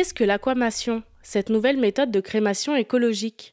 qu'est-ce que l'aquamation, cette nouvelle méthode de crémation écologique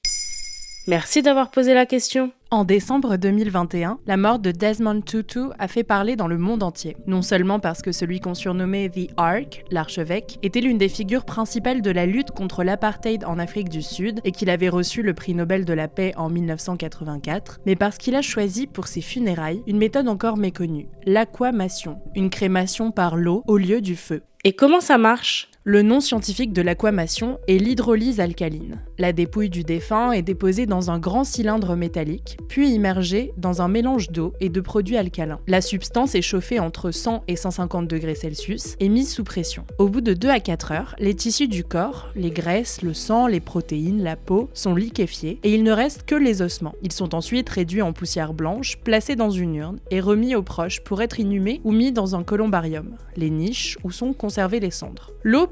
Merci d'avoir posé la question. En décembre 2021, la mort de Desmond Tutu a fait parler dans le monde entier. Non seulement parce que celui qu'on surnommait The Ark, l'archevêque, était l'une des figures principales de la lutte contre l'apartheid en Afrique du Sud et qu'il avait reçu le prix Nobel de la paix en 1984, mais parce qu'il a choisi pour ses funérailles une méthode encore méconnue, l'aquamation, une crémation par l'eau au lieu du feu. Et comment ça marche? Le nom scientifique de l'aquamation est l'hydrolyse alcaline. La dépouille du défunt est déposée dans un grand cylindre métallique, puis immergée dans un mélange d'eau et de produits alcalins. La substance est chauffée entre 100 et 150 degrés Celsius et mise sous pression. Au bout de 2 à 4 heures, les tissus du corps, les graisses, le sang, les protéines, la peau, sont liquéfiés et il ne reste que les ossements. Ils sont ensuite réduits en poussière blanche, placés dans une urne et remis aux proches pour être inhumés ou mis dans un columbarium, les niches où sont conservées les cendres.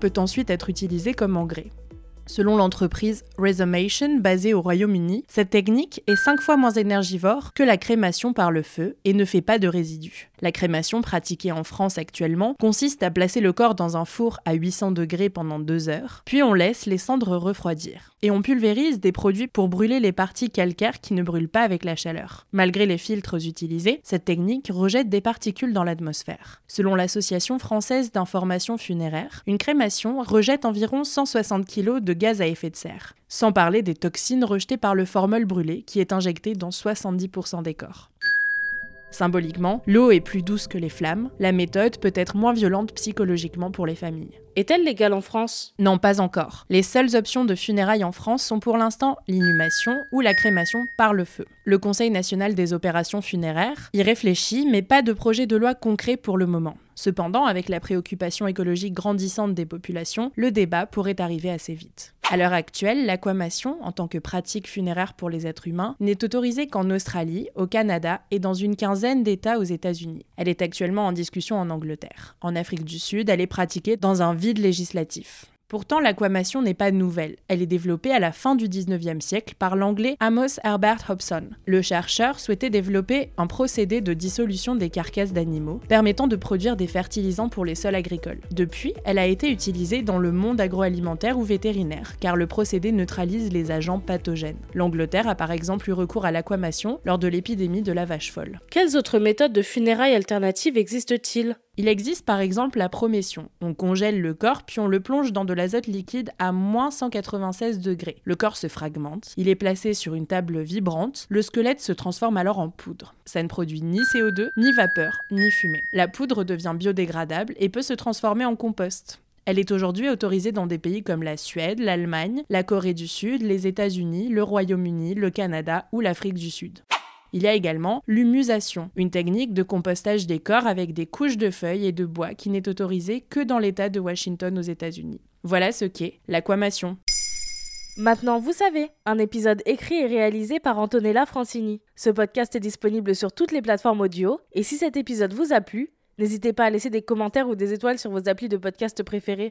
Peut ensuite être utilisé comme engrais. Selon l'entreprise Resumation basée au Royaume-Uni, cette technique est 5 fois moins énergivore que la crémation par le feu et ne fait pas de résidus. La crémation pratiquée en France actuellement consiste à placer le corps dans un four à 800 degrés pendant 2 heures, puis on laisse les cendres refroidir. Et on pulvérise des produits pour brûler les parties calcaires qui ne brûlent pas avec la chaleur. Malgré les filtres utilisés, cette technique rejette des particules dans l'atmosphère. Selon l'Association française d'information funéraire, une crémation rejette environ 160 kg de gaz à effet de serre, sans parler des toxines rejetées par le formol brûlé qui est injecté dans 70% des corps. Symboliquement, l'eau est plus douce que les flammes, la méthode peut être moins violente psychologiquement pour les familles. Est-elle légale en France? Non, pas encore. Les seules options de funérailles en France sont pour l'instant l'inhumation ou la crémation par le feu. Le Conseil national des opérations funéraires y réfléchit, mais pas de projet de loi concret pour le moment. Cependant, avec la préoccupation écologique grandissante des populations, le débat pourrait arriver assez vite. À l'heure actuelle, l'aquamation, en tant que pratique funéraire pour les êtres humains, n'est autorisée qu'en Australie, au Canada et dans une quinzaine d'États aux États-Unis. Elle est actuellement en discussion en Angleterre. En Afrique du Sud, elle est pratiquée dans un vide législatif. Pourtant, l'aquamation n'est pas nouvelle. Elle est développée à la fin du 19e siècle par l'anglais Amos Herbert Hobson. Le chercheur souhaitait développer un procédé de dissolution des carcasses d'animaux permettant de produire des fertilisants pour les sols agricoles. Depuis, elle a été utilisée dans le monde agroalimentaire ou vétérinaire, car le procédé neutralise les agents pathogènes. L'Angleterre a par exemple eu recours à l'aquamation lors de l'épidémie de la vache folle. Quelles autres méthodes de funérailles alternatives existent-ils? Il existe par exemple la prométion. On congèle le corps puis on le plonge dans de l'azote liquide à moins 196 degrés. Le corps se fragmente, il est placé sur une table vibrante, le squelette se transforme alors en poudre. Ça ne produit ni CO2, ni vapeur, ni fumée. La poudre devient biodégradable et peut se transformer en compost. Elle est aujourd'hui autorisée dans des pays comme la Suède, l'Allemagne, la Corée du Sud, les États-Unis, le Royaume-Uni, le Canada ou l'Afrique du Sud. Il y a également l'humusation, une technique de compostage des corps avec des couches de feuilles et de bois qui n'est autorisée que dans l'État de Washington aux États-Unis. Voilà ce qu'est l'aquamation. Maintenant, vous savez, un épisode écrit et réalisé par Antonella Francini. Ce podcast est disponible sur toutes les plateformes audio, et si cet épisode vous a plu, n'hésitez pas à laisser des commentaires ou des étoiles sur vos applis de podcast préférés.